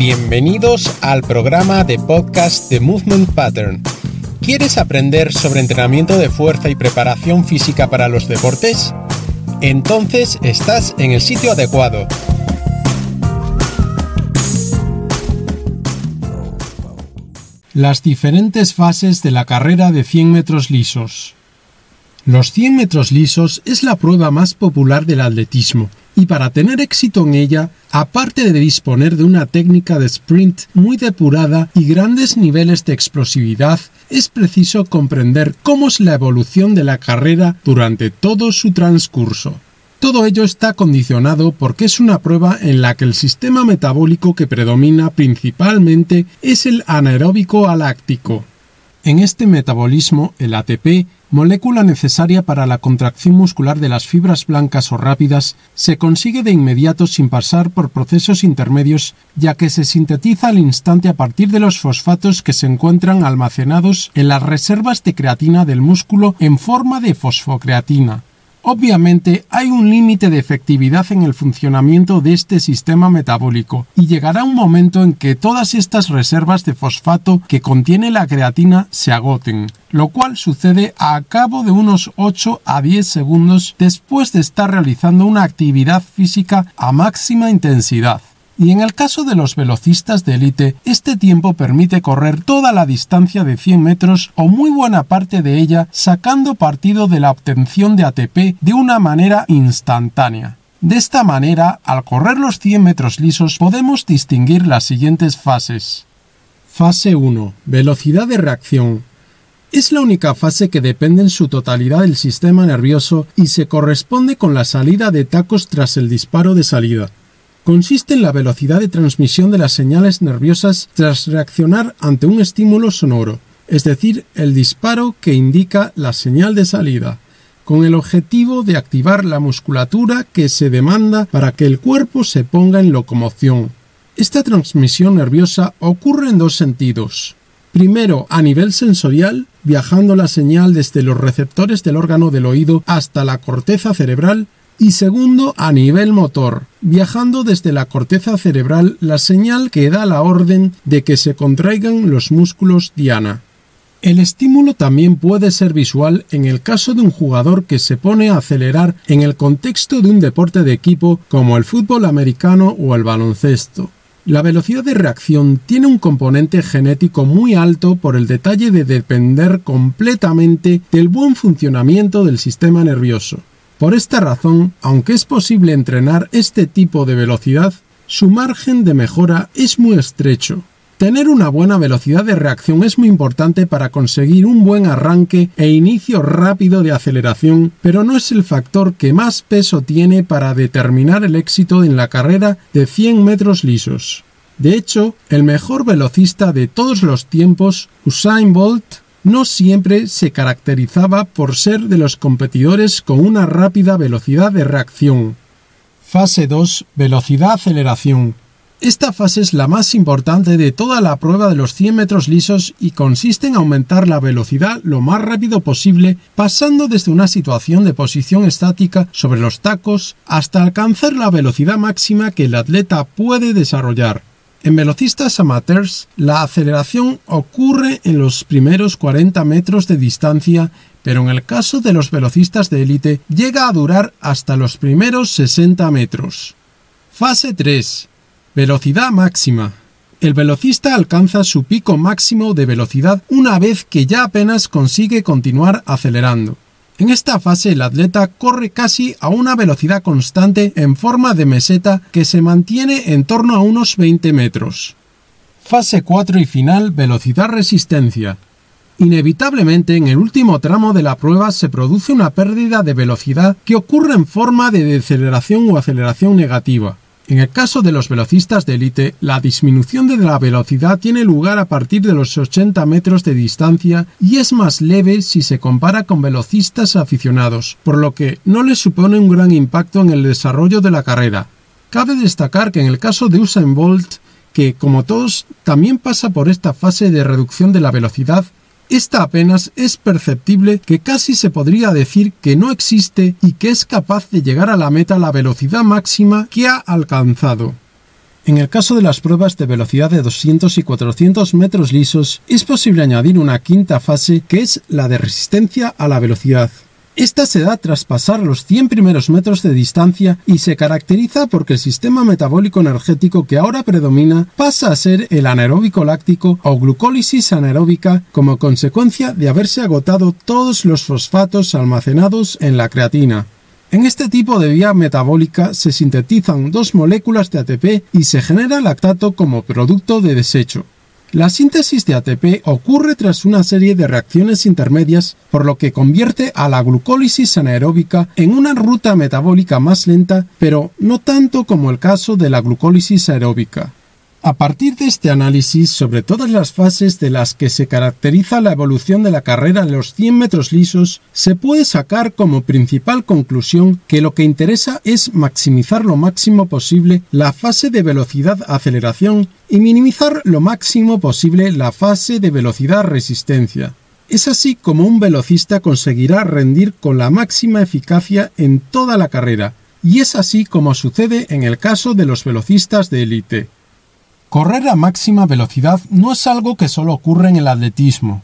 Bienvenidos al programa de podcast de Movement Pattern. ¿Quieres aprender sobre entrenamiento de fuerza y preparación física para los deportes? Entonces estás en el sitio adecuado. Las diferentes fases de la carrera de 100 metros lisos. Los 100 metros lisos es la prueba más popular del atletismo y para tener éxito en ella, aparte de disponer de una técnica de sprint muy depurada y grandes niveles de explosividad, es preciso comprender cómo es la evolución de la carrera durante todo su transcurso. Todo ello está condicionado porque es una prueba en la que el sistema metabólico que predomina principalmente es el anaeróbico aláctico. En este metabolismo, el ATP molécula necesaria para la contracción muscular de las fibras blancas o rápidas, se consigue de inmediato sin pasar por procesos intermedios, ya que se sintetiza al instante a partir de los fosfatos que se encuentran almacenados en las reservas de creatina del músculo en forma de fosfocreatina. Obviamente hay un límite de efectividad en el funcionamiento de este sistema metabólico y llegará un momento en que todas estas reservas de fosfato que contiene la creatina se agoten, lo cual sucede a cabo de unos 8 a 10 segundos después de estar realizando una actividad física a máxima intensidad y en el caso de los velocistas de élite, este tiempo permite correr toda la distancia de 100 metros o muy buena parte de ella sacando partido de la obtención de ATP de una manera instantánea. De esta manera, al correr los 100 metros lisos podemos distinguir las siguientes fases. Fase 1. Velocidad de reacción. Es la única fase que depende en su totalidad del sistema nervioso y se corresponde con la salida de tacos tras el disparo de salida consiste en la velocidad de transmisión de las señales nerviosas tras reaccionar ante un estímulo sonoro, es decir, el disparo que indica la señal de salida, con el objetivo de activar la musculatura que se demanda para que el cuerpo se ponga en locomoción. Esta transmisión nerviosa ocurre en dos sentidos. Primero, a nivel sensorial, viajando la señal desde los receptores del órgano del oído hasta la corteza cerebral, y segundo a nivel motor, viajando desde la corteza cerebral la señal que da la orden de que se contraigan los músculos diana. El estímulo también puede ser visual en el caso de un jugador que se pone a acelerar en el contexto de un deporte de equipo como el fútbol americano o el baloncesto. La velocidad de reacción tiene un componente genético muy alto por el detalle de depender completamente del buen funcionamiento del sistema nervioso. Por esta razón, aunque es posible entrenar este tipo de velocidad, su margen de mejora es muy estrecho. Tener una buena velocidad de reacción es muy importante para conseguir un buen arranque e inicio rápido de aceleración, pero no es el factor que más peso tiene para determinar el éxito en la carrera de 100 metros lisos. De hecho, el mejor velocista de todos los tiempos, Usain Bolt, no siempre se caracterizaba por ser de los competidores con una rápida velocidad de reacción. Fase 2. Velocidad-aceleración. Esta fase es la más importante de toda la prueba de los 100 metros lisos y consiste en aumentar la velocidad lo más rápido posible, pasando desde una situación de posición estática sobre los tacos hasta alcanzar la velocidad máxima que el atleta puede desarrollar. En velocistas amateurs, la aceleración ocurre en los primeros 40 metros de distancia, pero en el caso de los velocistas de élite llega a durar hasta los primeros 60 metros. Fase 3. Velocidad máxima. El velocista alcanza su pico máximo de velocidad una vez que ya apenas consigue continuar acelerando. En esta fase el atleta corre casi a una velocidad constante en forma de meseta que se mantiene en torno a unos 20 metros. Fase 4 y final velocidad-resistencia. Inevitablemente en el último tramo de la prueba se produce una pérdida de velocidad que ocurre en forma de deceleración o aceleración negativa. En el caso de los velocistas de élite, la disminución de la velocidad tiene lugar a partir de los 80 metros de distancia y es más leve si se compara con velocistas aficionados, por lo que no les supone un gran impacto en el desarrollo de la carrera. Cabe destacar que en el caso de Usain Bolt, que como todos también pasa por esta fase de reducción de la velocidad, esta apenas es perceptible que casi se podría decir que no existe y que es capaz de llegar a la meta a la velocidad máxima que ha alcanzado. En el caso de las pruebas de velocidad de 200 y 400 metros lisos, es posible añadir una quinta fase que es la de resistencia a la velocidad. Esta se da tras pasar los 100 primeros metros de distancia y se caracteriza porque el sistema metabólico energético que ahora predomina pasa a ser el anaeróbico láctico o glucólisis anaeróbica como consecuencia de haberse agotado todos los fosfatos almacenados en la creatina. En este tipo de vía metabólica se sintetizan dos moléculas de ATP y se genera lactato como producto de desecho. La síntesis de ATP ocurre tras una serie de reacciones intermedias, por lo que convierte a la glucólisis anaeróbica en una ruta metabólica más lenta, pero no tanto como el caso de la glucólisis aeróbica. A partir de este análisis sobre todas las fases de las que se caracteriza la evolución de la carrera en los 100 metros lisos, se puede sacar como principal conclusión que lo que interesa es maximizar lo máximo posible la fase de velocidad-aceleración y minimizar lo máximo posible la fase de velocidad-resistencia. Es así como un velocista conseguirá rendir con la máxima eficacia en toda la carrera, y es así como sucede en el caso de los velocistas de élite. Correr a máxima velocidad no es algo que solo ocurre en el atletismo.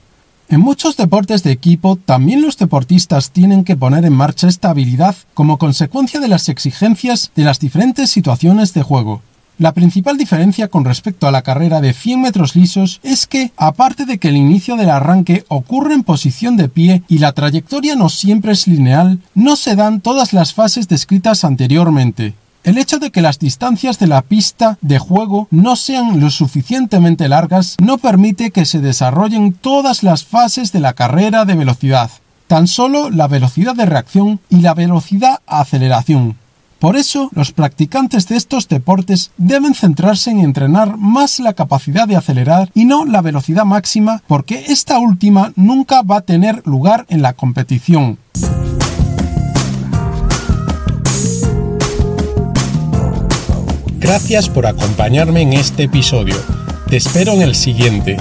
En muchos deportes de equipo también los deportistas tienen que poner en marcha esta habilidad como consecuencia de las exigencias de las diferentes situaciones de juego. La principal diferencia con respecto a la carrera de 100 metros lisos es que, aparte de que el inicio del arranque ocurre en posición de pie y la trayectoria no siempre es lineal, no se dan todas las fases descritas anteriormente. El hecho de que las distancias de la pista de juego no sean lo suficientemente largas no permite que se desarrollen todas las fases de la carrera de velocidad, tan solo la velocidad de reacción y la velocidad aceleración. Por eso, los practicantes de estos deportes deben centrarse en entrenar más la capacidad de acelerar y no la velocidad máxima, porque esta última nunca va a tener lugar en la competición. Gracias por acompañarme en este episodio. Te espero en el siguiente.